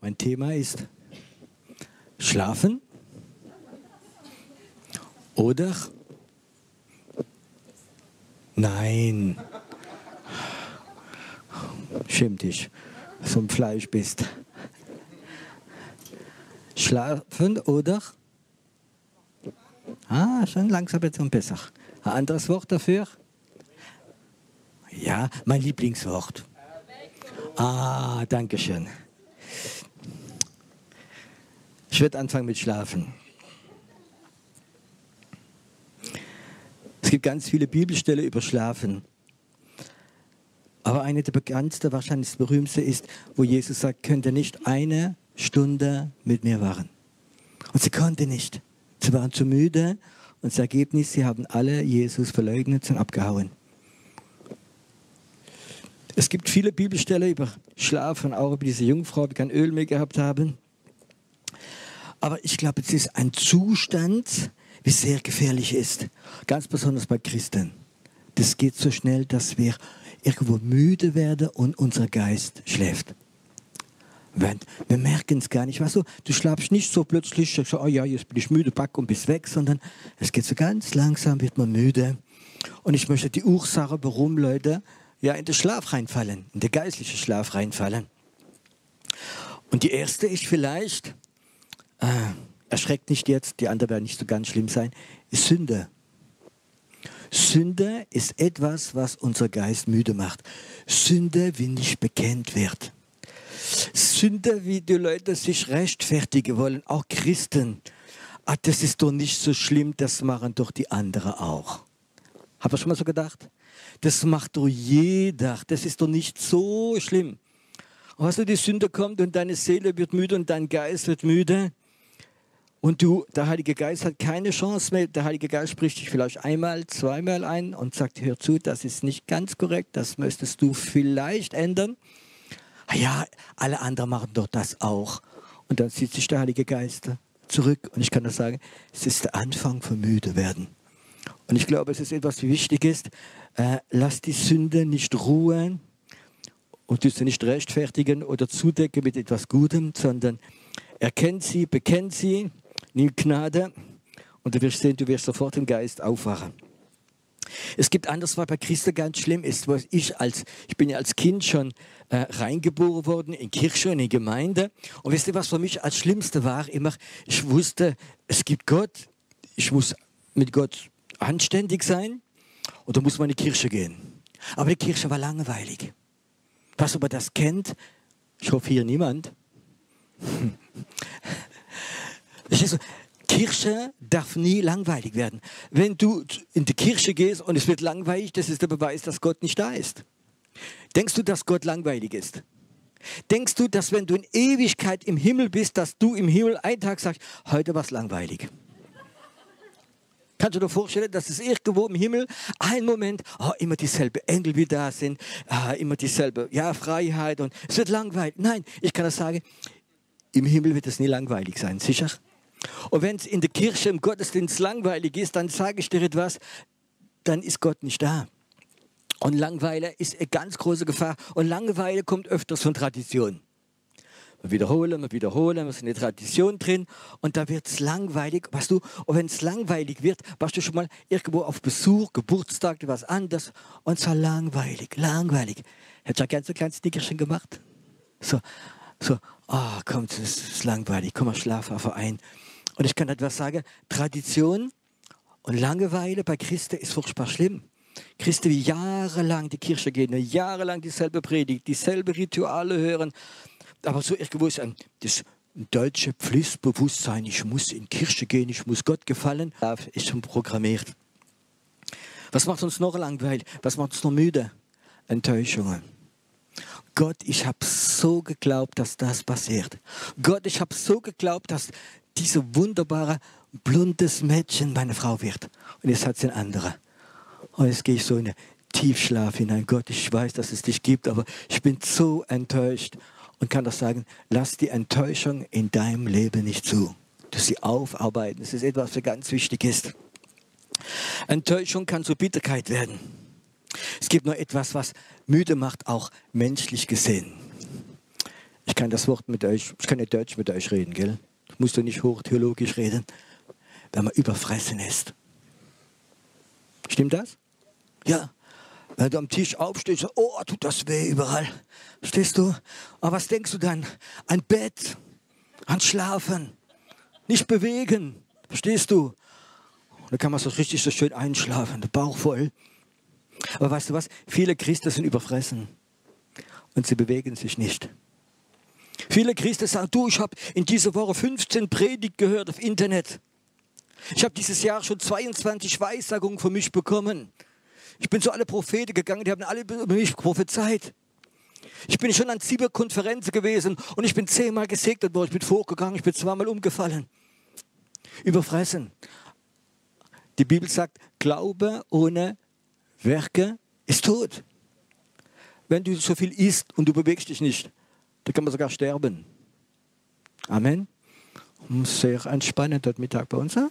Mein Thema ist Schlafen oder Nein. Schäm dich, so ein Fleisch bist. Schlafen oder? Ah, schon langsam wird es besser. Ein anderes Wort dafür? Ja, mein Lieblingswort. Ah, danke schön. Ich werde anfangen mit Schlafen. Es gibt ganz viele Bibelstellen über Schlafen. Aber eine der bekanntsten, wahrscheinlich berühmteste ist, wo Jesus sagt, könnt ihr nicht eine Stunde mit mir wachen. Und sie konnte nicht. Sie waren zu müde und das Ergebnis, sie haben alle Jesus verleugnet und abgehauen. Es gibt viele Bibelstellen über Schlafen, auch über diese Jungfrau, die kein Öl mehr gehabt haben. Aber ich glaube, es ist ein Zustand, wie sehr gefährlich ist. Ganz besonders bei Christen. Das geht so schnell, dass wir irgendwo müde werden und unser Geist schläft. Wir merken es gar nicht. Weißt du, du schlafst nicht so plötzlich, so, oh ja, jetzt bin ich müde, pack und bist weg, sondern es geht so ganz langsam, wird man müde. Und ich möchte die Ursache, warum Leute ja in den Schlaf reinfallen, in den geistlichen Schlaf reinfallen. Und die erste ist vielleicht, äh, erschreckt nicht jetzt, die andere werden nicht so ganz schlimm sein, ist Sünde. Sünde ist etwas, was unser Geist müde macht. Sünde, wie nicht bekennt wird. Sünde, wie die Leute sich rechtfertigen wollen, auch Christen. Ah, das ist doch nicht so schlimm, das machen doch die anderen auch. Habt ihr schon mal so gedacht? Das macht doch jeder. Das ist doch nicht so schlimm. Und weißt du, die Sünde kommt und deine Seele wird müde und dein Geist wird müde. Und du, der Heilige Geist hat keine Chance mehr. Der Heilige Geist spricht dich vielleicht einmal, zweimal ein und sagt, hör zu, das ist nicht ganz korrekt, das müsstest du vielleicht ändern. Ah ja, alle anderen machen doch das auch. Und dann zieht sich der Heilige Geist zurück. Und ich kann nur sagen, es ist der Anfang von müde werden. Und ich glaube, es ist etwas, wie wichtig ist. Äh, lass die Sünde nicht ruhen und du sie nicht rechtfertigen oder zudecken mit etwas Gutem, sondern erkennt sie, bekennt sie nimm Gnade und du wirst sehen, du wirst sofort im Geist aufwachen. Es gibt anderes, was bei Christen ganz schlimm ist, was ich als, ich bin ja als Kind schon äh, reingeboren worden in Kirche und in Gemeinde. Und wisst ihr, was für mich als Schlimmste war? Immer, ich wusste, es gibt Gott, ich muss mit Gott anständig sein und da muss man in die Kirche gehen. Aber die Kirche war langweilig. Was aber das kennt, ich hoffe hier niemand. Kirche darf nie langweilig werden. Wenn du in die Kirche gehst und es wird langweilig, das ist der Beweis, dass Gott nicht da ist. Denkst du, dass Gott langweilig ist? Denkst du, dass wenn du in Ewigkeit im Himmel bist, dass du im Himmel einen Tag sagst, heute war es langweilig? Kannst du dir vorstellen, dass es irgendwo im Himmel ein Moment, oh, immer dieselbe Engel wie da sind, ah, immer dieselbe, ja, Freiheit und es wird langweilig. Nein, ich kann das sagen, im Himmel wird es nie langweilig sein, sicher? Und wenn es in der Kirche, im Gottesdienst langweilig ist, dann sage ich dir etwas, dann ist Gott nicht da. Und Langeweile ist eine ganz große Gefahr. Und Langeweile kommt öfters von Tradition. Wir wiederholen, wir wiederholen, wir sind in der Tradition drin und da wird es langweilig. Weißt du, und wenn es langweilig wird, warst du schon mal irgendwo auf Besuch, Geburtstag, was anderes und es war langweilig, langweilig. Hättest du auch gerne so ein kleines Nickerchen gemacht? So, so, ah, oh, komm, es ist langweilig, komm mal schlaf auf ein. Und ich kann etwas sagen, Tradition und Langeweile bei Christen ist furchtbar schlimm. Christen, die jahrelang die Kirche gehen, jahrelang dieselbe Predigt, dieselbe Rituale hören, aber so irgendwo ist ein, das deutsche Pflichtbewusstsein, ich muss in Kirche gehen, ich muss Gott gefallen, ist schon programmiert. Was macht uns noch langweilig? Was macht uns noch müde? Enttäuschungen. Gott, ich habe so geglaubt, dass das passiert. Gott, ich habe so geglaubt, dass diese wunderbare, blondes Mädchen meine Frau wird. Und jetzt hat sie ein anderer. Und jetzt gehe ich so in den Tiefschlaf hinein. Gott, ich weiß, dass es dich gibt, aber ich bin so enttäuscht und kann doch sagen, lass die Enttäuschung in deinem Leben nicht zu. Du sie aufarbeiten. Das ist etwas, was ganz wichtig ist. Enttäuschung kann zur Bitterkeit werden. Es gibt nur etwas, was müde macht, auch menschlich gesehen. Ich kann das Wort mit euch, ich kann nicht Deutsch mit euch reden, gell? Ich muss doch nicht hochtheologisch reden, wenn man überfressen ist. Stimmt das? Ja. Wenn du am Tisch aufstehst, oh, tut das weh überall. Stehst du? Aber was denkst du dann? An Bett, an Schlafen, nicht bewegen. Verstehst du? Dann kann man so richtig so schön einschlafen, der Bauch voll. Aber weißt du was? Viele Christen sind überfressen und sie bewegen sich nicht. Viele Christen sagen, du, ich habe in dieser Woche 15 Predigt gehört auf Internet. Ich habe dieses Jahr schon 22 Weissagungen für mich bekommen. Ich bin zu alle Propheten gegangen, die haben alle über mich prophezeit. Ich bin schon an sieben Konferenzen gewesen und ich bin zehnmal gesegnet worden. Ich bin vorgegangen, ich bin zweimal umgefallen. Überfressen. Die Bibel sagt, Glaube ohne Werke ist tot. Wenn du so viel isst und du bewegst dich nicht, dann kann man sogar sterben. Amen. Sehr entspannend heute Mittag bei uns. Hm.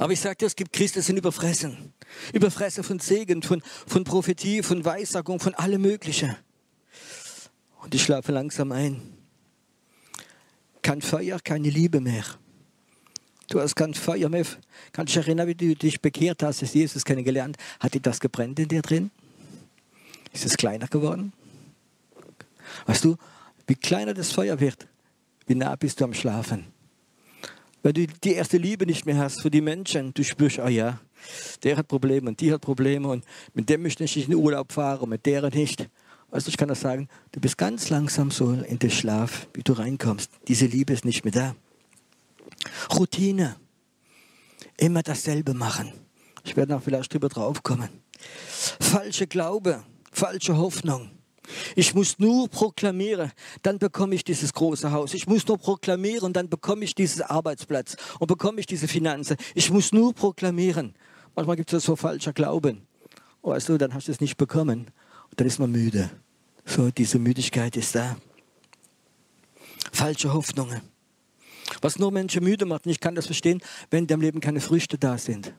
Aber ich sage dir, es gibt Christen, die sind überfressen. Überfressen von Segen, von, von Prophetie, von Weissagung, von allem Möglichen. Und die schlafen langsam ein. Kein Feuer, keine Liebe mehr. Du hast kein Feuer mehr. Kannst du dich erinnern, wie du dich bekehrt hast, dass Jesus kennengelernt Hat dir das gebrennt in dir drin? Ist es kleiner geworden? Weißt du, wie kleiner das Feuer wird, wie nah bist du am Schlafen. Weil du die erste Liebe nicht mehr hast für die Menschen. Du spürst, oh ja, der hat Probleme und die hat Probleme und mit dem möchte ich nicht in den Urlaub fahren und mit der nicht. Weißt du, ich kann das sagen, du bist ganz langsam so in den Schlaf, wie du reinkommst. Diese Liebe ist nicht mehr da. Routine. Immer dasselbe machen. Ich werde noch vielleicht drüber drauf kommen. Falsche Glaube, falsche Hoffnung. Ich muss nur proklamieren, dann bekomme ich dieses große Haus. Ich muss nur proklamieren, dann bekomme ich diesen Arbeitsplatz und bekomme ich diese Finanzen. Ich muss nur proklamieren. Manchmal gibt es so falscher Glauben. Weißt du, dann hast du es nicht bekommen. Und dann ist man müde. So, diese Müdigkeit ist da. Falsche Hoffnungen. Was nur Menschen müde macht, und ich kann das verstehen, wenn in deinem Leben keine Früchte da sind.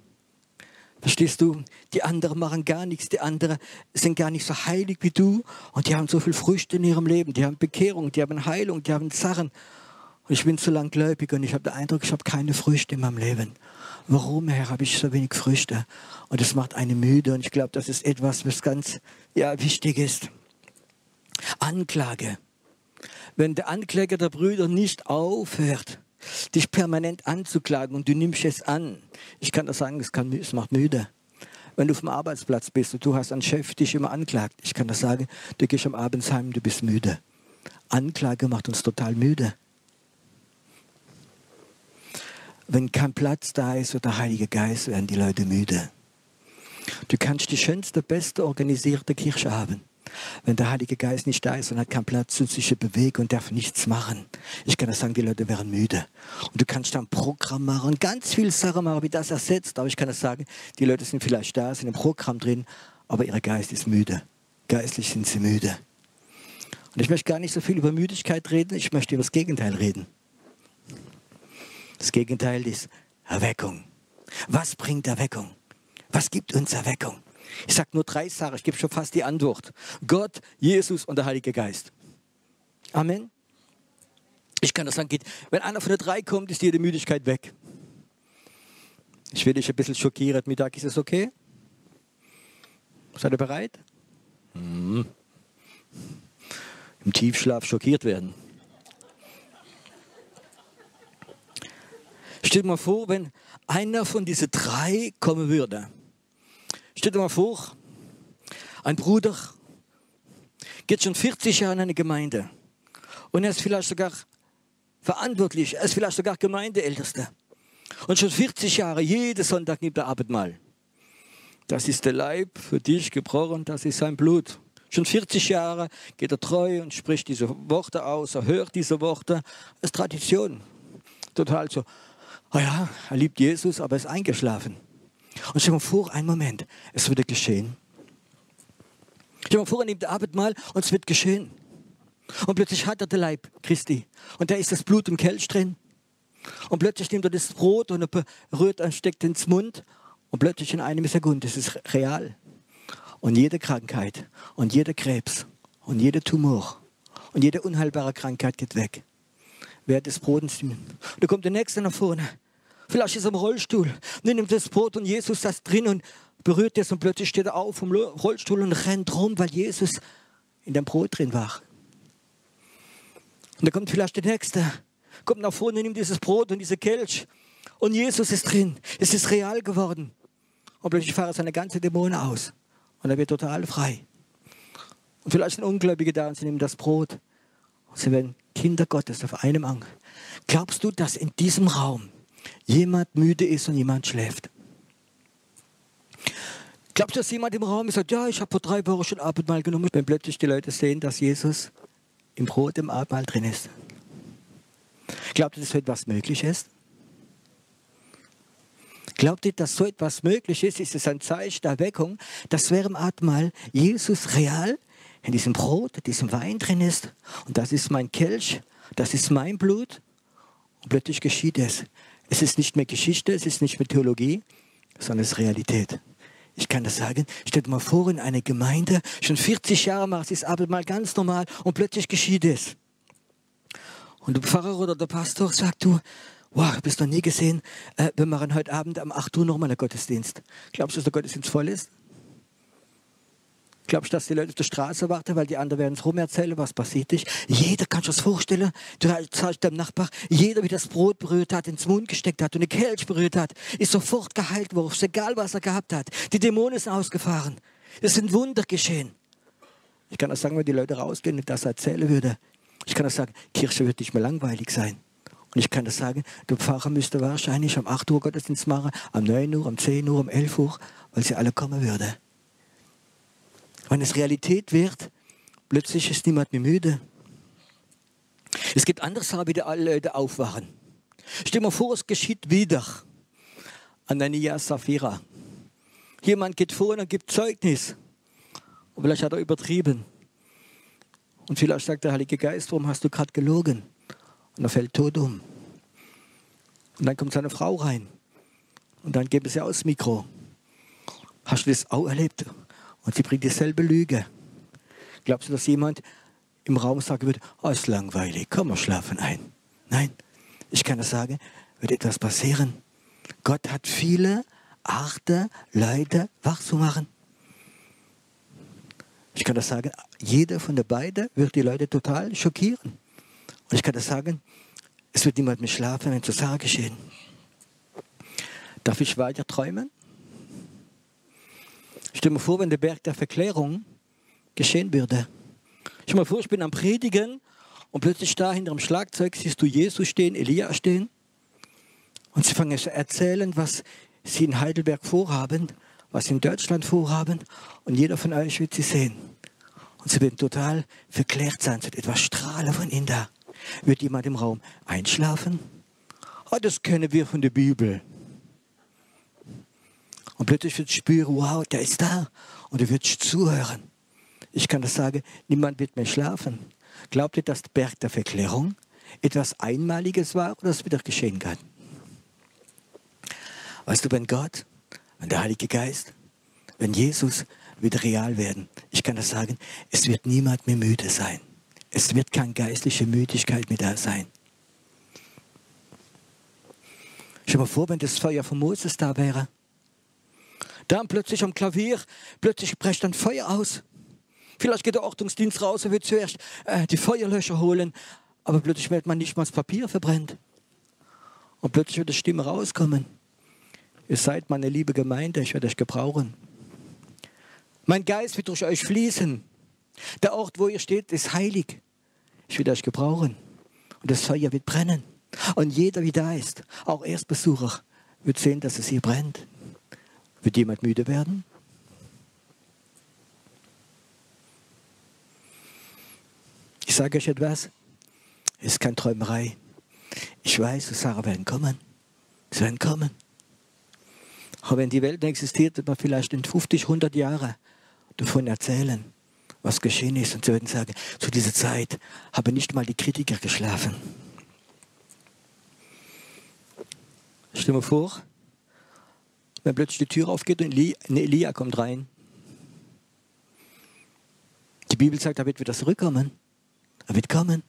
Verstehst du? Die anderen machen gar nichts, die anderen sind gar nicht so heilig wie du und die haben so viel Früchte in ihrem Leben, die haben Bekehrung, die haben Heilung, die haben Sachen. Und ich bin zu langgläubig und ich habe den Eindruck, ich habe keine Früchte in meinem Leben. Warum, Herr, habe ich so wenig Früchte? Und das macht einen müde und ich glaube, das ist etwas, was ganz ja, wichtig ist. Anklage. Wenn der Ankläger der Brüder nicht aufhört, dich permanent anzuklagen und du nimmst es an. Ich kann das sagen, es, kann, es macht müde. Wenn du auf dem Arbeitsplatz bist und du hast einen Chef, dich immer anklagt, ich kann das sagen, du gehst am Abend heim, du bist müde. Anklage macht uns total müde. Wenn kein Platz da ist oder der Heilige Geist, werden die Leute müde. Du kannst die schönste, beste organisierte Kirche haben. Wenn der Heilige Geist nicht da ist und hat keinen Platz zu sich bewegen und darf nichts machen. Ich kann das sagen, die Leute wären müde. Und du kannst dann Programm machen, ganz viel Sachen machen, wie das ersetzt. Aber ich kann das sagen, die Leute sind vielleicht da, sind im Programm drin, aber ihr Geist ist müde. Geistlich sind sie müde. Und ich möchte gar nicht so viel über Müdigkeit reden, ich möchte über das Gegenteil reden. Das Gegenteil ist Erweckung. Was bringt Erweckung? Was gibt uns Erweckung? Ich sage nur drei Sachen, ich gebe schon fast die Antwort. Gott, Jesus und der Heilige Geist. Amen. Ich kann das sagen, wenn einer von den drei kommt, ist jede Müdigkeit weg. Ich will dich ein bisschen schockieren. Mittag ist es okay? Seid ihr bereit? Hm. Im Tiefschlaf schockiert werden. Stell dir mal vor, wenn einer von diesen drei kommen würde. Stell dir mal vor, ein Bruder geht schon 40 Jahre in eine Gemeinde und er ist vielleicht sogar verantwortlich, er ist vielleicht sogar Gemeindeältester. Und schon 40 Jahre, jeden Sonntag nimmt er Abendmahl. Das ist der Leib für dich gebrochen, das ist sein Blut. Schon 40 Jahre geht er treu und spricht diese Worte aus, er hört diese Worte. Das ist Tradition. Total so. Oh ja, er liebt Jesus, aber er ist eingeschlafen. Und stell dir mal vor, einen Moment, es würde geschehen. Stell dir mal vor, er nimmt Abendmahl und es wird geschehen. Und plötzlich hat er den Leib Christi. Und da ist das Blut im Kelch drin. Und plötzlich nimmt er das Brot und er rührt und steckt ins Mund. Und plötzlich in einem Sekunde, ist real. Und jede Krankheit und jeder Krebs Und jeder Tumor und jede unheilbare Krankheit geht weg. Wer das Brot nehmen. Da kommt der Nächste nach vorne. Vielleicht ist er im Rollstuhl. Nimmt das Brot und Jesus das drin und berührt es und plötzlich steht er auf vom Rollstuhl und rennt rum, weil Jesus in dem Brot drin war. Und da kommt vielleicht der Nächste, kommt nach vorne, nimmt dieses Brot und diese Kelch und Jesus ist drin. Es ist real geworden. Und plötzlich fahren seine ganze Dämonen aus und er wird total frei. Und vielleicht sind Ungläubige da und sie nehmen das Brot und sie werden Kinder Gottes auf einem Ang. Glaubst du, dass in diesem Raum jemand müde ist und jemand schläft? Glaubst du, dass jemand im Raum sagt, ja, ich habe vor drei Wochen schon Abendmahl genommen, wenn plötzlich die Leute sehen, dass Jesus im Brot im Abendmahl drin ist? Glaubt ihr, dass so etwas möglich ist? Glaubt ihr, dass so etwas möglich ist? Ist es ein Zeichen der Erweckung, dass während dem Abendmahl Jesus real in diesem Brot, in diesem Wein drin ist? Und das ist mein Kelch, das ist mein Blut. Und plötzlich geschieht es. Es ist nicht mehr Geschichte, es ist nicht mehr Theologie, sondern es ist Realität. Ich kann das sagen. Stell dir mal vor, in einer Gemeinde, schon 40 Jahre macht es Abendmahl ganz normal und plötzlich geschieht es. Und der Pfarrer oder der Pastor sagt, du, wow, du bist noch nie gesehen, äh, wir machen heute Abend um 8 Uhr nochmal einen Gottesdienst. Glaubst du, dass der Gottesdienst voll ist? Glaubst du, dass die Leute auf der Straße warten, weil die anderen werden es rumerzählen, was passiert ist? Jeder kann sich das vorstellen. Du sagst deinem Nachbar, jeder, wie das Brot berührt hat, ins Mund gesteckt hat und eine Kelch berührt hat, ist sofort geheilt worden, egal was er gehabt hat. Die Dämonen sind ausgefahren. Es sind Wunder geschehen. Ich kann das sagen, wenn die Leute rausgehen und das erzählen würde. Ich kann das sagen, Kirche wird nicht mehr langweilig sein. Und ich kann das sagen, der Pfarrer müsste wahrscheinlich um 8 Uhr Gottesdienst machen, um 9 Uhr, um 10 Uhr, um 11 Uhr, weil sie alle kommen würden. Wenn es Realität wird, plötzlich ist niemand mehr müde. Es gibt andere Sachen, die alle Leute aufwachen. Stell dir mal vor, es geschieht wieder. Anania Safira. Jemand geht vor und gibt Zeugnis. Und vielleicht hat er übertrieben. Und vielleicht sagt der Heilige Geist, warum hast du gerade gelogen? Und er fällt tot um. Und dann kommt seine Frau rein. Und dann geben sie aus Mikro. Hast du das auch erlebt? Und sie bringt dieselbe Lüge. Glaubst du, dass jemand im Raum sagen würde, oh, ist langweilig, komm, wir schlafen ein? Nein, ich kann das sagen, wird etwas passieren. Gott hat viele Arten, Leute wach zu machen. Ich kann das sagen, jeder von den beiden wird die Leute total schockieren. Und ich kann das sagen, es wird niemand mehr schlafen, wenn so Sachen geschehen. Darf ich weiter träumen? Stell mir vor, wenn der Berg der Verklärung geschehen würde. Stell mir vor, ich bin am Predigen und plötzlich da hinter dem Schlagzeug siehst du Jesus stehen, Elia stehen. Und sie fangen zu erzählen, was sie in Heidelberg vorhaben, was sie in Deutschland vorhaben. Und jeder von euch wird sie sehen. Und sie werden total verklärt sein. Es wird etwas strahlen von ihnen da. Wird jemand im Raum einschlafen? Oh, das kennen wir von der Bibel. Und plötzlich wird spüren, wow, der ist da. Und du wirst zuhören. Ich kann das sagen, niemand wird mehr schlafen. Glaubt ihr, dass der Berg der Verklärung etwas Einmaliges war oder es wieder geschehen kann? Weißt du, wenn Gott, wenn der Heilige Geist, wenn Jesus wieder real werden, ich kann das sagen, es wird niemand mehr müde sein. Es wird keine geistliche Müdigkeit mehr da sein. Stell dir mal vor, wenn das Feuer von Moses da wäre. Dann plötzlich am Klavier, plötzlich bricht dann Feuer aus. Vielleicht geht der Ordnungsdienst raus und will zuerst äh, die Feuerlöscher holen, aber plötzlich wird man nicht mal das Papier verbrennt. Und plötzlich wird die Stimme rauskommen. Ihr seid meine liebe Gemeinde, ich werde euch gebrauchen. Mein Geist wird durch euch fließen. Der Ort, wo ihr steht, ist heilig. Ich werde euch gebrauchen. Und das Feuer wird brennen. Und jeder, wie da ist, auch Erstbesucher, wird sehen, dass es hier brennt. Wird jemand müde werden? Ich sage euch etwas, es ist keine Träumerei. Ich weiß, Sarah werden kommen. Sie werden kommen. Aber wenn die Welt existiert, wird man vielleicht in 50, 100 Jahren davon erzählen, was geschehen ist. Und sie werden sagen, zu dieser Zeit haben nicht mal die Kritiker geschlafen. Dir vor, wenn plötzlich die Tür aufgeht und Elia kommt rein. Die Bibel sagt, er wird wieder zurückkommen. Er wird kommen.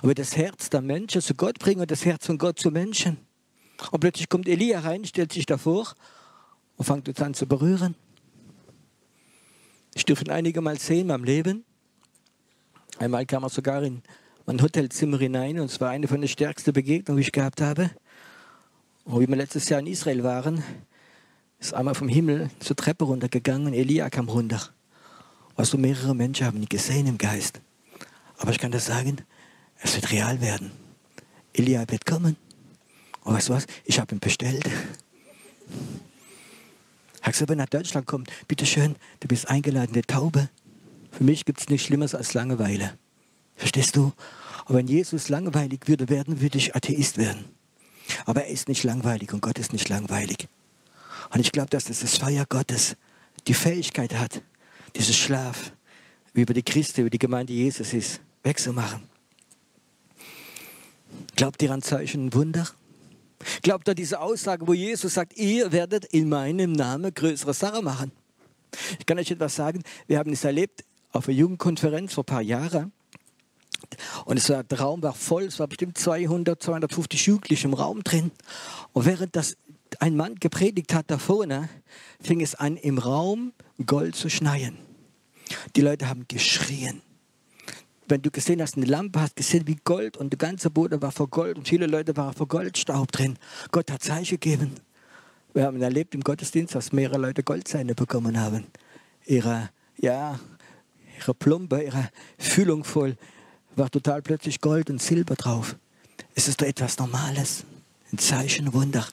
Er wird das Herz der Menschen zu Gott bringen und das Herz von Gott zu Menschen. Und plötzlich kommt Elia rein, stellt sich davor und fängt uns an zu berühren. Ich durfte einige Mal sehen in meinem Leben. Einmal kam er sogar in mein Hotelzimmer hinein und es war eine von den stärksten Begegnungen, die ich gehabt habe. Und wie wir letztes Jahr in Israel waren, ist einmal vom Himmel zur Treppe runtergegangen und Elia kam runter. Also mehrere Menschen haben ihn gesehen im Geist. Aber ich kann das sagen, es wird real werden. Elia wird kommen. Und weißt du was? Ich habe ihn bestellt. Er hat gesagt, wenn er nach Deutschland kommt, bitteschön, du bist eingeladen, der Taube. Für mich gibt es nichts Schlimmeres als Langeweile. Verstehst du? Und wenn Jesus langweilig würde werden, würde ich Atheist werden. Aber er ist nicht langweilig und Gott ist nicht langweilig. Und ich glaube, dass das, das Feuer Gottes die Fähigkeit hat, dieses Schlaf, über die Christen, über die Gemeinde Jesus ist, wegzumachen. Glaubt ihr an Zeichen und Wunder? Glaubt ihr diese Aussage, wo Jesus sagt, ihr werdet in meinem Namen größere Sachen machen? Ich kann euch etwas sagen, wir haben es erlebt auf einer Jugendkonferenz vor ein paar Jahren. Und es war, der Raum war voll, es war bestimmt 200, 250 Jugendliche im Raum drin. Und während das ein Mann gepredigt hat da vorne, fing es an, im Raum Gold zu schneien. Die Leute haben geschrien. Wenn du gesehen hast, eine Lampe hast gesehen wie Gold und der ganze Boden war vor Gold und viele Leute waren vor Goldstaub drin. Gott hat Zeichen gegeben. Wir haben erlebt im Gottesdienst, dass mehrere Leute Goldzähne bekommen haben. Ihre, ja, ihre Plumpe, ihre Fühlung voll war total plötzlich Gold und Silber drauf. Es ist doch etwas Normales. Ein Zeichen, Wunder.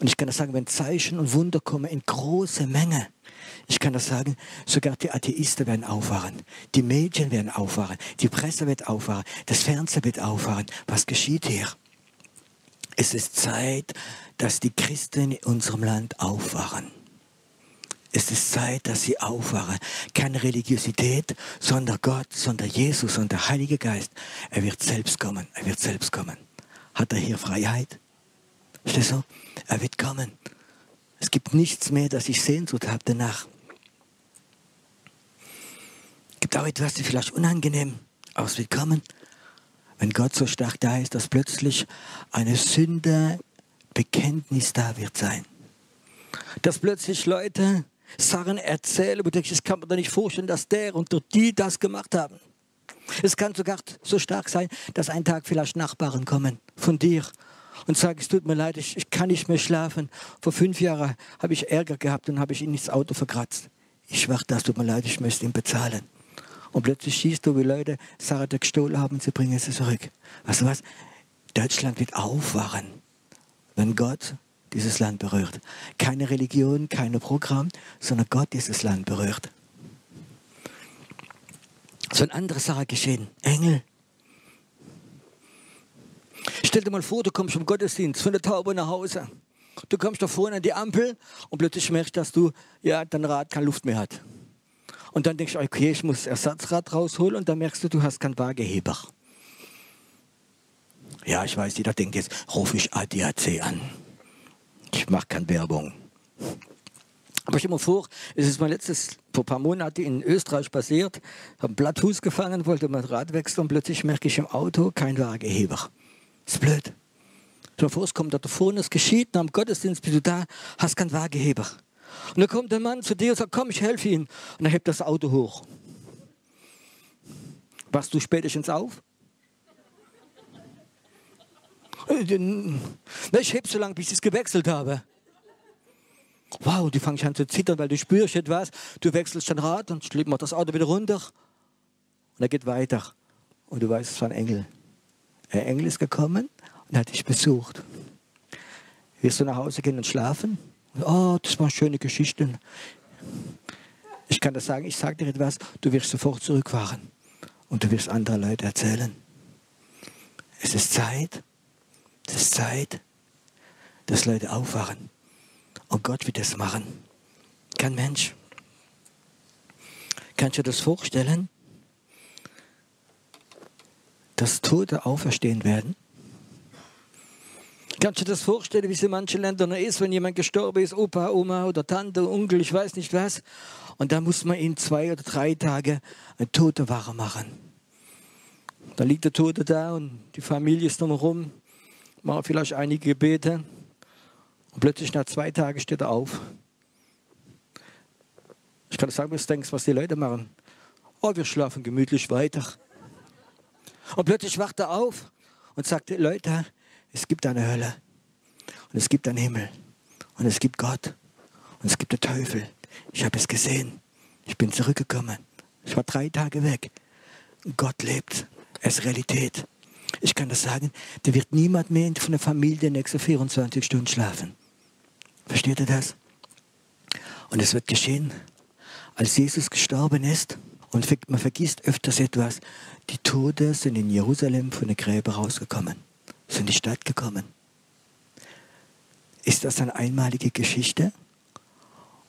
Und ich kann das sagen, wenn Zeichen und Wunder kommen in große Menge, ich kann das sagen, sogar die Atheisten werden aufwachen, die Medien werden aufwachen, die Presse wird aufwachen, das Fernsehen wird aufwachen. Was geschieht hier? Es ist Zeit, dass die Christen in unserem Land aufwachen. Es ist Zeit, dass sie aufwachen. Keine Religiosität, sondern Gott, sondern Jesus und der Heilige Geist. Er wird selbst kommen. Er wird selbst kommen. Hat er hier Freiheit? Verstehst du? Er wird kommen. Es gibt nichts mehr, das ich Sehnsucht habe danach. Es gibt auch etwas, das vielleicht unangenehm, wird kommen. Wenn Gott so stark da ist, dass plötzlich eine Sünderbekenntnis da wird sein. Dass plötzlich Leute Sachen erzählen, wo du denkst, das kann man doch nicht vorstellen, dass der und die das gemacht haben. Es kann sogar so stark sein, dass ein Tag vielleicht Nachbarn kommen von dir und sagen, es tut mir leid, ich, ich kann nicht mehr schlafen. Vor fünf Jahren habe ich Ärger gehabt und habe ich ihn ins Auto verkratzt. Ich warte, das tut mir leid, ich möchte ihn bezahlen. Und plötzlich siehst du, wie Leute Sachen gestohlen haben, sie bringen sie zurück. Weißt du was? Deutschland wird aufwachen, wenn Gott dieses Land berührt. Keine Religion, kein Programm, sondern Gott dieses Land berührt. So eine andere Sache geschehen. Engel. Stell dir mal vor, du kommst vom Gottesdienst von der Taube nach Hause. Du kommst da vorne an die Ampel und plötzlich merkst du, dass du, ja, dein Rad keine Luft mehr hat. Und dann denkst du, okay, ich muss Ersatzrad rausholen und dann merkst du, du hast keinen Waageheber. Ja, ich weiß, jeder denkt jetzt, rufe ich ADAC an. Ich mache keine Werbung. Aber stell dir vor, es ist mein letztes, vor ein paar Monaten in Österreich passiert, habe einen Blattfuß gefangen, wollte mein Rad wechseln und plötzlich merke ich im Auto kein Waageheber. Das ist blöd. Stell dir vor, kommt da vorne, es geschieht, nach dem Gottesdienst bist du da, hast keinen Waageheber. Und dann kommt der Mann zu dir und sagt, komm, ich helfe Ihnen. Und er hebt das Auto hoch. Wachst du spätestens auf? Ich heb so lange, bis ich es gewechselt habe. Wow, die fangen an zu zittern, weil du spürst etwas. Du wechselst dein Rad und schlägt mal das Auto wieder runter. Und er geht weiter. Und du weißt, es war ein Engel. Ein Engel ist gekommen und hat dich besucht. Wirst du nach Hause gehen und schlafen? Oh, das waren schöne Geschichten. Ich kann das sagen, ich sage dir etwas, du wirst sofort zurückfahren und du wirst andere Leute erzählen. Es ist Zeit, es ist Zeit, dass Leute aufwachen. Und Gott wird es machen. Kein Mensch. Kannst du dir das vorstellen? Dass Tote auferstehen werden? Kannst du dir das vorstellen, wie es in manchen Ländern ist, wenn jemand gestorben ist, Opa, Oma oder Tante, Onkel, ich weiß nicht was, Und da muss man ihn zwei oder drei Tage eine tote Wache machen. Da liegt der Tote da und die Familie ist drumherum, machen vielleicht einige Gebete. Und plötzlich nach zwei Tagen steht er auf. Ich kann sagen, was du denkst, was die Leute machen. Oh, wir schlafen gemütlich weiter. Und plötzlich wacht er auf und sagt, Leute, es gibt eine Hölle und es gibt einen Himmel und es gibt Gott und es gibt den Teufel. Ich habe es gesehen. Ich bin zurückgekommen. Ich war drei Tage weg. Gott lebt. Es ist Realität. Ich kann das sagen, da wird niemand mehr von der Familie die nächsten 24 Stunden schlafen. Versteht ihr das? Und es wird geschehen, als Jesus gestorben ist. Und man vergisst öfters etwas. Die Tote sind in Jerusalem von den Gräbern rausgekommen, sind in die Stadt gekommen. Ist das eine einmalige Geschichte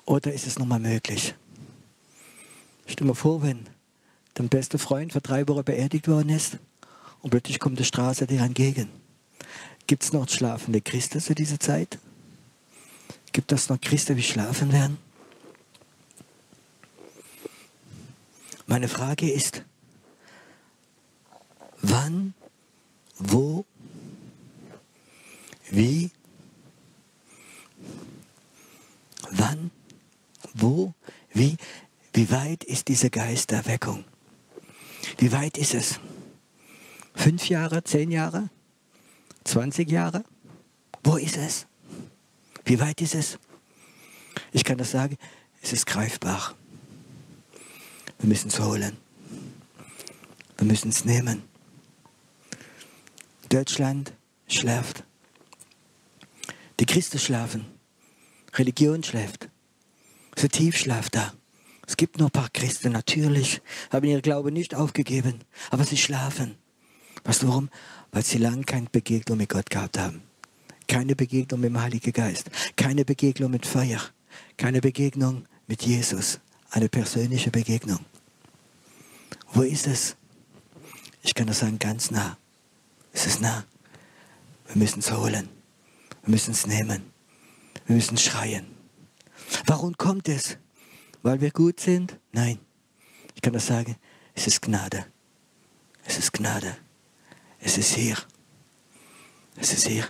oder ist es nochmal möglich? Stell dir vor, wenn dein bester Freund vor drei Wochen beerdigt worden ist und plötzlich kommt die Straße dir entgegen. Gibt es noch schlafende Christen zu dieser Zeit? Gibt es noch Christen, die schlafen werden? Meine Frage ist, wann, wo, wie Wann? Wo? Wie? Wie weit ist diese Geisterweckung? Wie weit ist es? Fünf Jahre, zehn Jahre, 20 Jahre? Wo ist es? Wie weit ist es? Ich kann das sagen, es ist greifbar. Wir müssen es holen. Wir müssen es nehmen. Deutschland schläft. Die Christen schlafen. Religion schläft. Es ist ein Tiefschlaf da. Es gibt noch ein paar Christen, natürlich, haben ihren Glauben nicht aufgegeben, aber sie schlafen. Weißt du warum? Weil sie lange keine Begegnung mit Gott gehabt haben. Keine Begegnung mit dem Heiligen Geist. Keine Begegnung mit Feuer. Keine Begegnung mit Jesus. Eine persönliche Begegnung. Wo ist es? Ich kann das sagen, ganz nah. Es ist nah. Wir müssen es holen. Wir müssen es nehmen. Wir müssen schreien. Warum kommt es? Weil wir gut sind? Nein. Ich kann das sagen. Es ist Gnade. Es ist Gnade. Es ist hier. Es ist hier.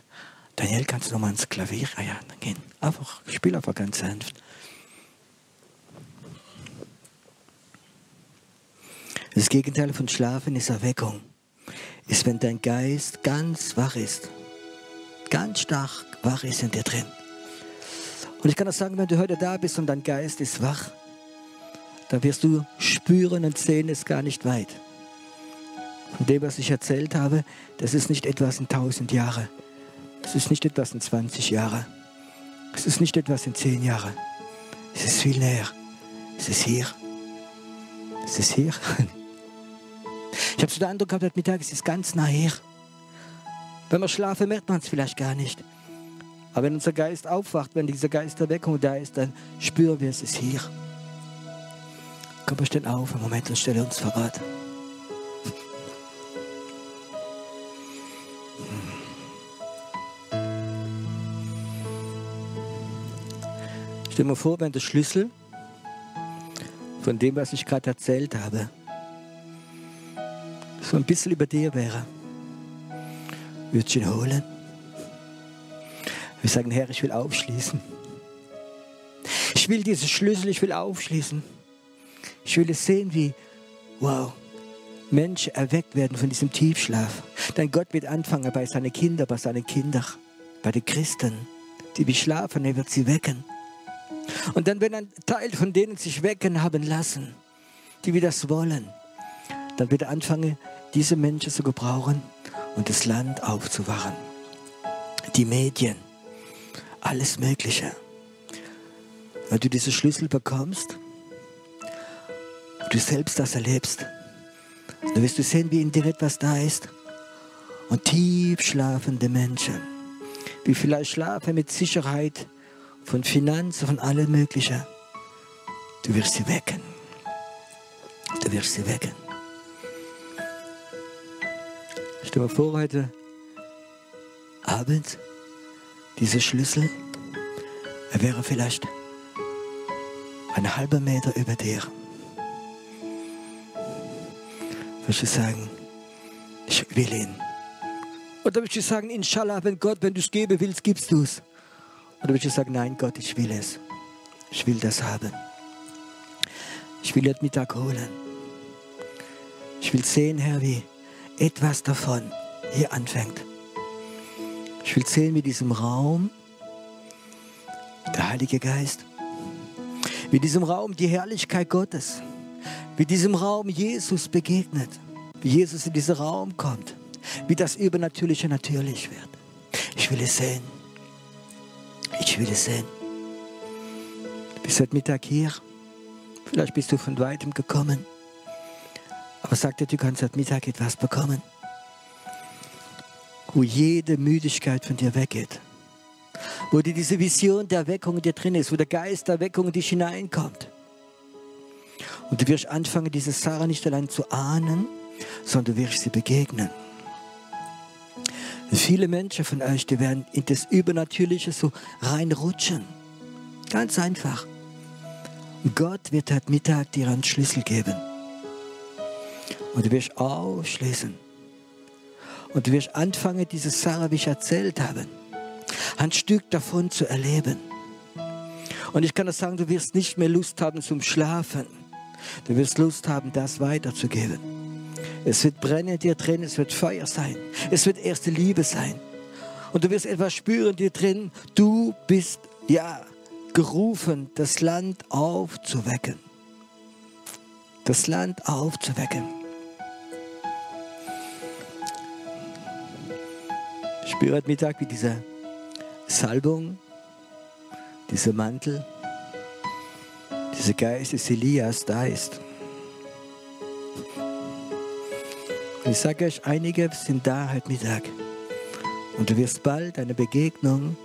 Daniel, kannst du noch mal ins Klavier ah ja, gehen? Einfach, spiel einfach ganz sanft. Das Gegenteil von Schlafen ist Erweckung. Ist, wenn dein Geist ganz wach ist. Ganz stark wach ist in dir drin. Und ich kann das sagen, wenn du heute da bist und dein Geist ist wach, dann wirst du spüren und sehen, es gar nicht weit. Von dem, was ich erzählt habe, das ist nicht etwas in tausend Jahre. Das ist nicht etwas in 20 Jahre. Es ist nicht etwas in zehn Jahre. Es ist viel näher. Es ist hier. Es ist hier. Ich habe so den Eindruck gehabt, heute Mittag, es ist ganz nah hier. Wenn wir schlafen, merkt man es vielleicht gar nicht. Aber wenn unser Geist aufwacht, wenn diese Geisterweckung da ist, dann spüren wir, es ist hier. Komm, wir stehen auf, im Moment und stelle uns verrat. Stell dir vor, wenn der Schlüssel von dem, was ich gerade erzählt habe, so ein bisschen über dir wäre. Würdest du ihn holen? Wir sagen, Herr, ich will aufschließen. Ich will diese Schlüssel, ich will aufschließen. Ich will es sehen, wie, wow, Menschen erweckt werden von diesem Tiefschlaf. Dein Gott wird anfangen bei seinen Kindern, bei seinen Kindern, bei den Christen, die wie schlafen, er wird sie wecken. Und dann, wenn ein Teil von denen sich wecken haben lassen, die wir das wollen, dann er anfangen, diese Menschen zu gebrauchen und das Land aufzuwachen. Die Medien, alles Mögliche. Wenn du diese Schlüssel bekommst, du selbst das erlebst, dann wirst du sehen, wie in dir etwas da ist. Und tief schlafende Menschen, wie vielleicht schlafen mit Sicherheit von Finanzen, von allem Möglichen. Du wirst sie wecken. Du wirst sie wecken. Stell mal vor, heute Abend dieser Schlüssel, er wäre vielleicht ein halber Meter über dir. Wirst du sagen, ich will ihn. Oder wirst du sagen, Inshallah, wenn Gott, wenn du es geben willst, gibst du es. Oder wirst du sagen, nein, Gott, ich will es. Ich will das haben. Ich will heute Mittag holen. Ich will sehen, Herr, wie etwas davon hier anfängt. Ich will sehen, wie diesem Raum der Heilige Geist, wie diesem Raum die Herrlichkeit Gottes, wie diesem Raum Jesus begegnet, wie Jesus in diesen Raum kommt, wie das Übernatürliche natürlich wird. Ich will es sehen. Ich will es sehen. Du bist heute Mittag hier. Vielleicht bist du von weitem gekommen. Aber sag dir, du kannst heute Mittag etwas bekommen, wo jede Müdigkeit von dir weggeht. Wo dir diese Vision der Erweckung in dir drin ist, wo der Geist der Erweckung in dich hineinkommt. Und du wirst anfangen, diese Sarah nicht allein zu ahnen, sondern du wirst sie begegnen. Viele Menschen von euch, die werden in das Übernatürliche so reinrutschen. Ganz einfach. Gott wird heute Mittag dir einen Schlüssel geben. Und du wirst aufschließen. Und du wirst anfangen, diese Sarah, wie ich erzählt habe, ein Stück davon zu erleben. Und ich kann das sagen, du wirst nicht mehr Lust haben zum Schlafen. Du wirst Lust haben, das weiterzugeben. Es wird brennen dir drin, es wird Feuer sein. Es wird erste Liebe sein. Und du wirst etwas spüren dir drin. Du bist, ja, gerufen, das Land aufzuwecken. Das Land aufzuwecken. Ich spüre heute Mittag, wie diese Salbung, dieser Mantel, dieser Geist des Elias da ist. Und ich sage euch, einige sind da heute Mittag. Und du wirst bald eine Begegnung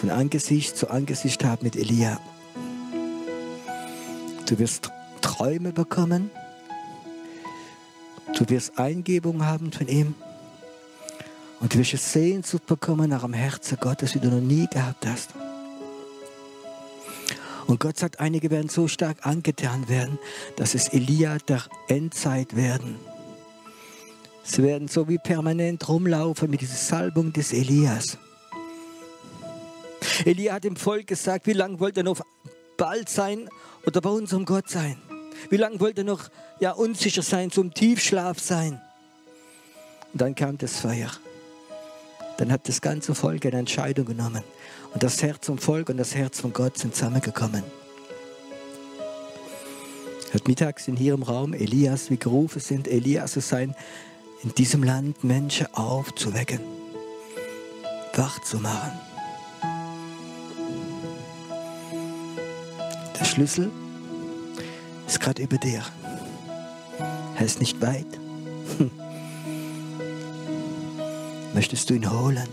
von Angesicht zu Angesicht haben mit Elia. Du wirst Träume bekommen. Du wirst Eingebung haben von ihm. Und du wirst Sehnsucht bekommen nach dem Herzen Gottes, wie du noch nie gehabt hast. Und Gott sagt, einige werden so stark angetan werden, dass es Elia der Endzeit werden. Sie werden so wie permanent rumlaufen mit dieser Salbung des Elias. Elia hat dem Volk gesagt, wie lange wollt ihr noch bald sein oder bei unserem Gott sein? Wie lange wollt ihr noch ja, unsicher sein, zum Tiefschlaf sein? Und dann kam das Feuer. Dann hat das ganze Volk eine Entscheidung genommen. Und das Herz vom Volk und das Herz von Gott sind zusammengekommen. Heute Mittag sind hier im Raum Elias, wie gerufen sind, Elias zu sein, in diesem Land Menschen aufzuwecken, wach zu machen. Der Schlüssel ist gerade über dir. Er ist nicht weit. Möchtest du ihn holen?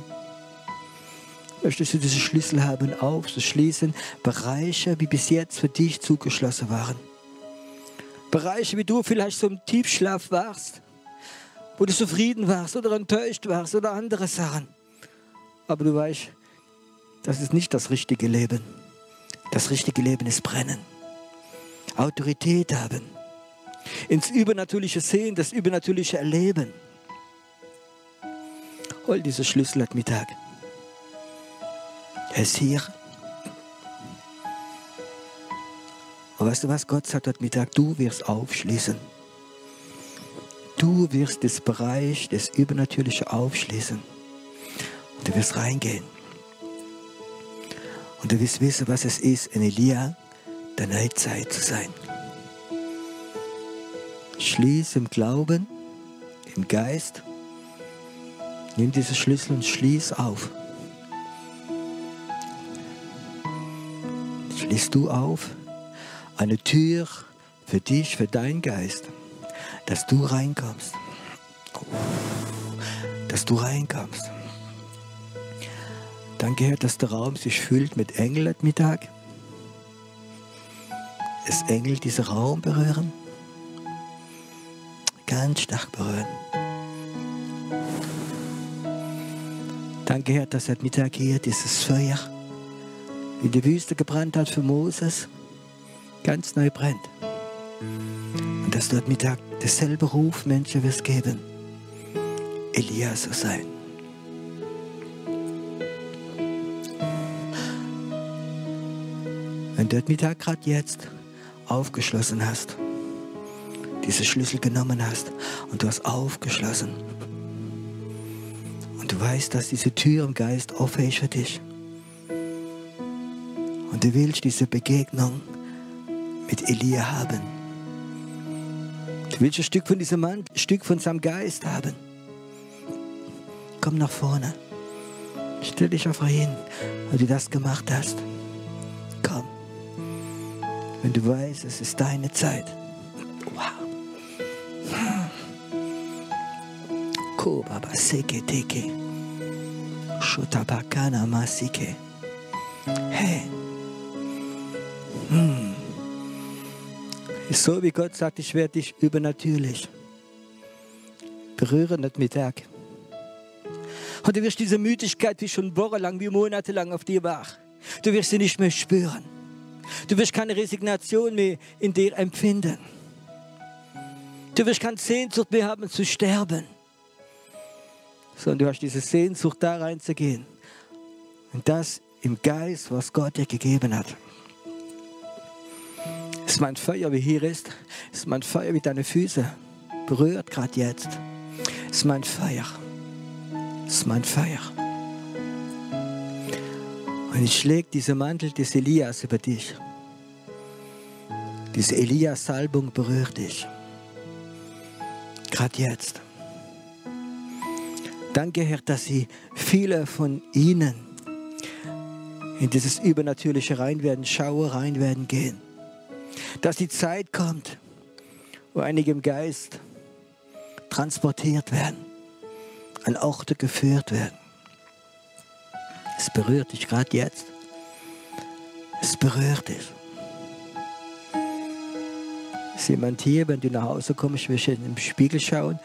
Möchtest du diesen Schlüssel haben, aufzuschließen, Bereiche, wie bis jetzt für dich zugeschlossen waren? Bereiche, wie du vielleicht so im Tiefschlaf warst, wo du zufrieden warst oder enttäuscht warst oder andere Sachen. Aber du weißt, das ist nicht das richtige Leben. Das richtige Leben ist brennen. Autorität haben. Ins Übernatürliche sehen, das Übernatürliche erleben. Hol diese Schlüssel heute Mittag. Er ist hier. Und weißt du was? Gott sagt heute Mittag, du wirst aufschließen. Du wirst das Bereich des Übernatürlichen aufschließen. Und du wirst reingehen. Und du wirst wissen, was es ist, in Elia der Neuzeit zu sein. Schließ im Glauben, im Geist. Nimm diese Schlüssel und schließ auf. Schließt du auf eine Tür für dich, für deinen Geist dass du reinkommst. Dass du reinkommst. Dann gehört, dass der Raum sich füllt mit Engeln am Mittag. Es Engel diesen Raum berühren. Ganz stark berühren. Dann gehört, dass heute Mittag hier dieses Feuer in die Wüste gebrannt hat für Moses, ganz neu brennt. Und dass dort Mittag derselbe Ruf Menschen wirst geben, Elia zu sein. Wenn du heute Mittag gerade jetzt aufgeschlossen hast, diese Schlüssel genommen hast und du hast aufgeschlossen und du weißt, dass diese Tür im Geist offen ist für dich und du willst diese Begegnung mit Elia haben. Du willst ein Stück von diesem Mann, ein Stück von seinem Geist haben. Komm nach vorne. Stell dich auf ihn, weil du das gemacht hast. Komm. Wenn du weißt, es ist deine Zeit. Wow. Kobaba seke teke. Shotabakana masike. Hey. Hm. So wie Gott sagt, ich werde dich übernatürlich berühren heute Mittag. Und du wirst diese Müdigkeit, die schon wochenlang, wie monatelang auf dir war, du wirst sie nicht mehr spüren. Du wirst keine Resignation mehr in dir empfinden. Du wirst keine Sehnsucht mehr haben zu sterben. Sondern du hast diese Sehnsucht da reinzugehen. Und das im Geist, was Gott dir gegeben hat. Ist mein Feuer, wie hier ist. Ist mein Feuer, wie deine Füße berührt gerade jetzt. Ist mein Feuer. Ist mein Feuer. Und ich schläge diese Mantel des Elias über dich. Diese Elias-Salbung berührt dich. Gerade jetzt. Danke, Herr, dass Sie viele von Ihnen in dieses Übernatürliche rein werden, Schauer rein werden gehen. Dass die Zeit kommt, wo einige im Geist transportiert werden, an Orte geführt werden. Es berührt dich gerade jetzt. Es berührt dich. Ist jemand hier, wenn du nach Hause kommst, wirst du in den Spiegel schauen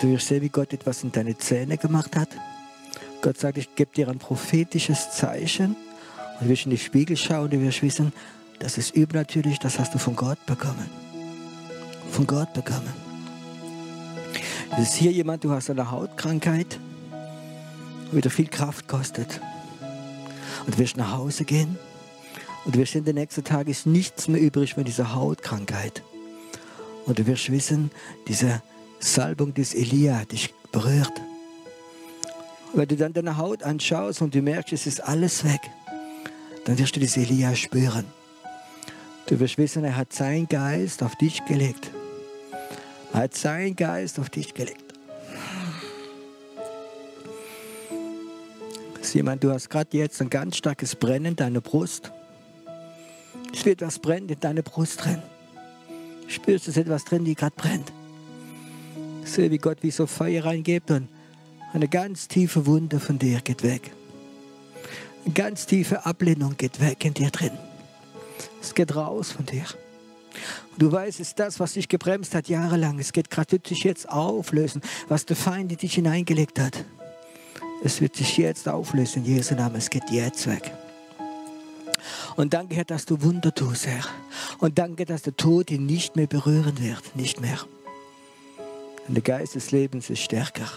du wirst sehen, wie Gott etwas in deine Zähne gemacht hat. Gott sagt, ich gebe dir ein prophetisches Zeichen und du wirst in den Spiegel schauen du wirst wissen, das ist übernatürlich, das hast du von Gott bekommen. Von Gott bekommen. Es ist hier jemand, du hast eine Hautkrankheit, die wieder viel Kraft kostet. Und du wirst nach Hause gehen und du wirst in den nächsten Tagen ist nichts mehr übrig von dieser Hautkrankheit. Und du wirst wissen, diese Salbung des Elia hat dich berührt. Wenn du dann deine Haut anschaust und du merkst, es ist alles weg, dann wirst du diese Elia spüren. Du wirst wissen, er hat seinen Geist auf dich gelegt. Er hat seinen Geist auf dich gelegt. Sieh mal, du hast gerade jetzt ein ganz starkes Brennen in deiner Brust. Es wird was brennen in deiner Brust drin. Spürst du, es etwas drin, die gerade brennt. Sieh, wie Gott wie so Feuer reingibt und eine ganz tiefe Wunde von dir geht weg. Eine ganz tiefe Ablehnung geht weg in dir drin. Es geht raus von dir. Und du weißt, es ist das, was dich gebremst hat jahrelang. Es geht gerade sich jetzt auflösen, was der Feind in dich hineingelegt hat. Es wird sich jetzt auflösen in Jesu Namen. Es geht jetzt weg. Und danke, Herr, dass du Wunder tust, Herr. Und danke, dass der Tod ihn nicht mehr berühren wird. Nicht mehr. Und der Geist des Lebens ist stärker.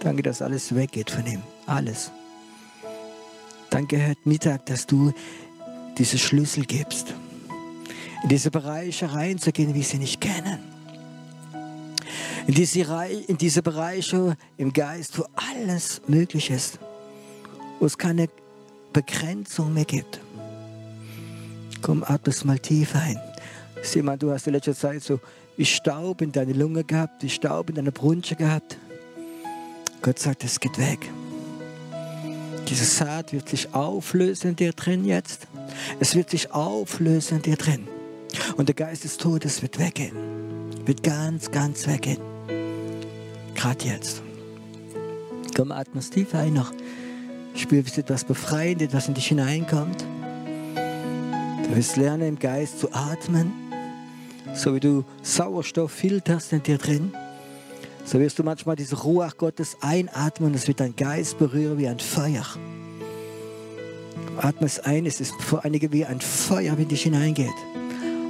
Danke, dass alles weggeht von ihm. Alles. Danke, Herr, Mittag, dass du diese Schlüssel gibst. In diese Bereiche reinzugehen, wie sie nicht kennen. In diese, in diese Bereiche im Geist, wo alles möglich ist. Wo es keine Begrenzung mehr gibt. Komm, atme es mal tief ein. Sieh mal, du hast in letzter Zeit so wie Staub in deine Lunge gehabt, wie Staub in deine Brunche gehabt. Gott sagt, es geht weg. Diese Saat wird sich auflösen in dir drin jetzt. Es wird sich auflösen in dir drin. Und der Geist des Todes wird weggehen. Wird ganz, ganz weggehen. Gerade jetzt. Komm, atme tief ein noch. Spür, wie es etwas befreiend, etwas in dich hineinkommt. Du wirst lernen, im Geist zu atmen. So wie du Sauerstoff filterst in dir drin. So wirst du manchmal diese Ruhe Gottes einatmen und es wird dein Geist berühren wie ein Feuer. Atme es ein, es ist vor einige wie ein Feuer, wie dich hineingeht.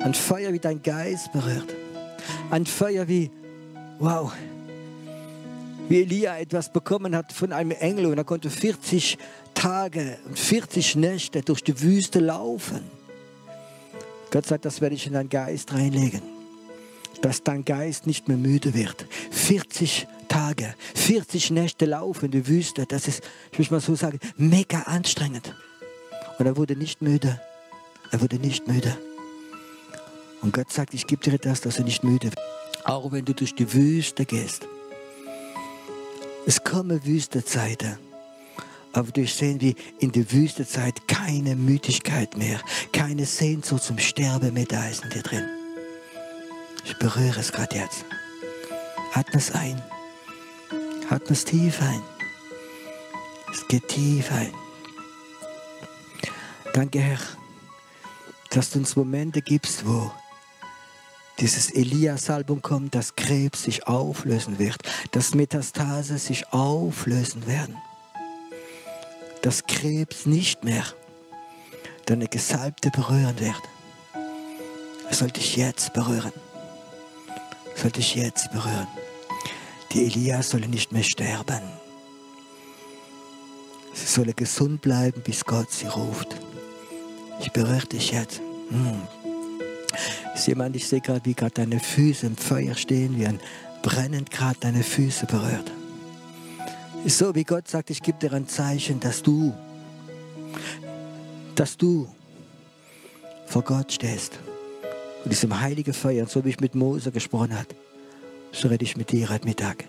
Ein Feuer, wie dein Geist berührt. Ein Feuer wie, wow, wie Elia etwas bekommen hat von einem Engel und er konnte 40 Tage und 40 Nächte durch die Wüste laufen. Gott sagt, das werde ich in deinen Geist reinlegen, dass dein Geist nicht mehr müde wird. 40 Tage, 40 Nächte laufen in die Wüste, das ist, ich muss mal so sagen, mega anstrengend. Und er wurde nicht müde. Er wurde nicht müde. Und Gott sagt, ich gebe dir das, dass du nicht müde wirst. Auch wenn du durch die Wüste gehst. Es kommen Wüstezeiten. Aber du sehen wie in der Wüstezeit keine Müdigkeit mehr, keine Sehnsucht zum Sterben mehr da ist in dir drin. Ich berühre es gerade jetzt. Atme es ein. Atme es tief ein. Es geht tief ein. Danke, Herr, dass du uns Momente gibst, wo dieses Elias-Album kommt, dass Krebs sich auflösen wird, dass Metastase sich auflösen werden, dass Krebs nicht mehr deine Gesalbte berühren wird. Er soll dich jetzt berühren. Er soll dich jetzt berühren. Die Elias sollen nicht mehr sterben. Sie sollen gesund bleiben, bis Gott sie ruft. Ich berühre dich jetzt. Hm. Ist jemand, ich sehe gerade, wie gerade deine Füße im Feuer stehen, wie ein brennend gerade deine Füße berührt. So, wie Gott sagt, ich gebe dir ein Zeichen, dass du, dass du vor Gott stehst. Und diesem heiligen Feuer, so wie ich mit Mose gesprochen habe, so rede ich mit dir heute Mittag.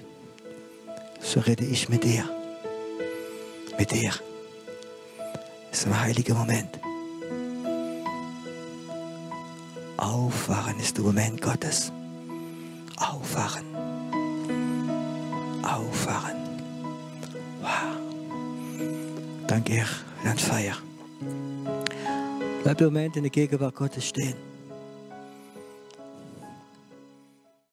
So rede ich mit dir. Mit dir. Das ist ein heiliger Moment. Aufwachen ist der Moment Gottes. Aufwachen. Danke, Herr, für Feier. Bleib im Moment in der Gegenwart Gottes stehen.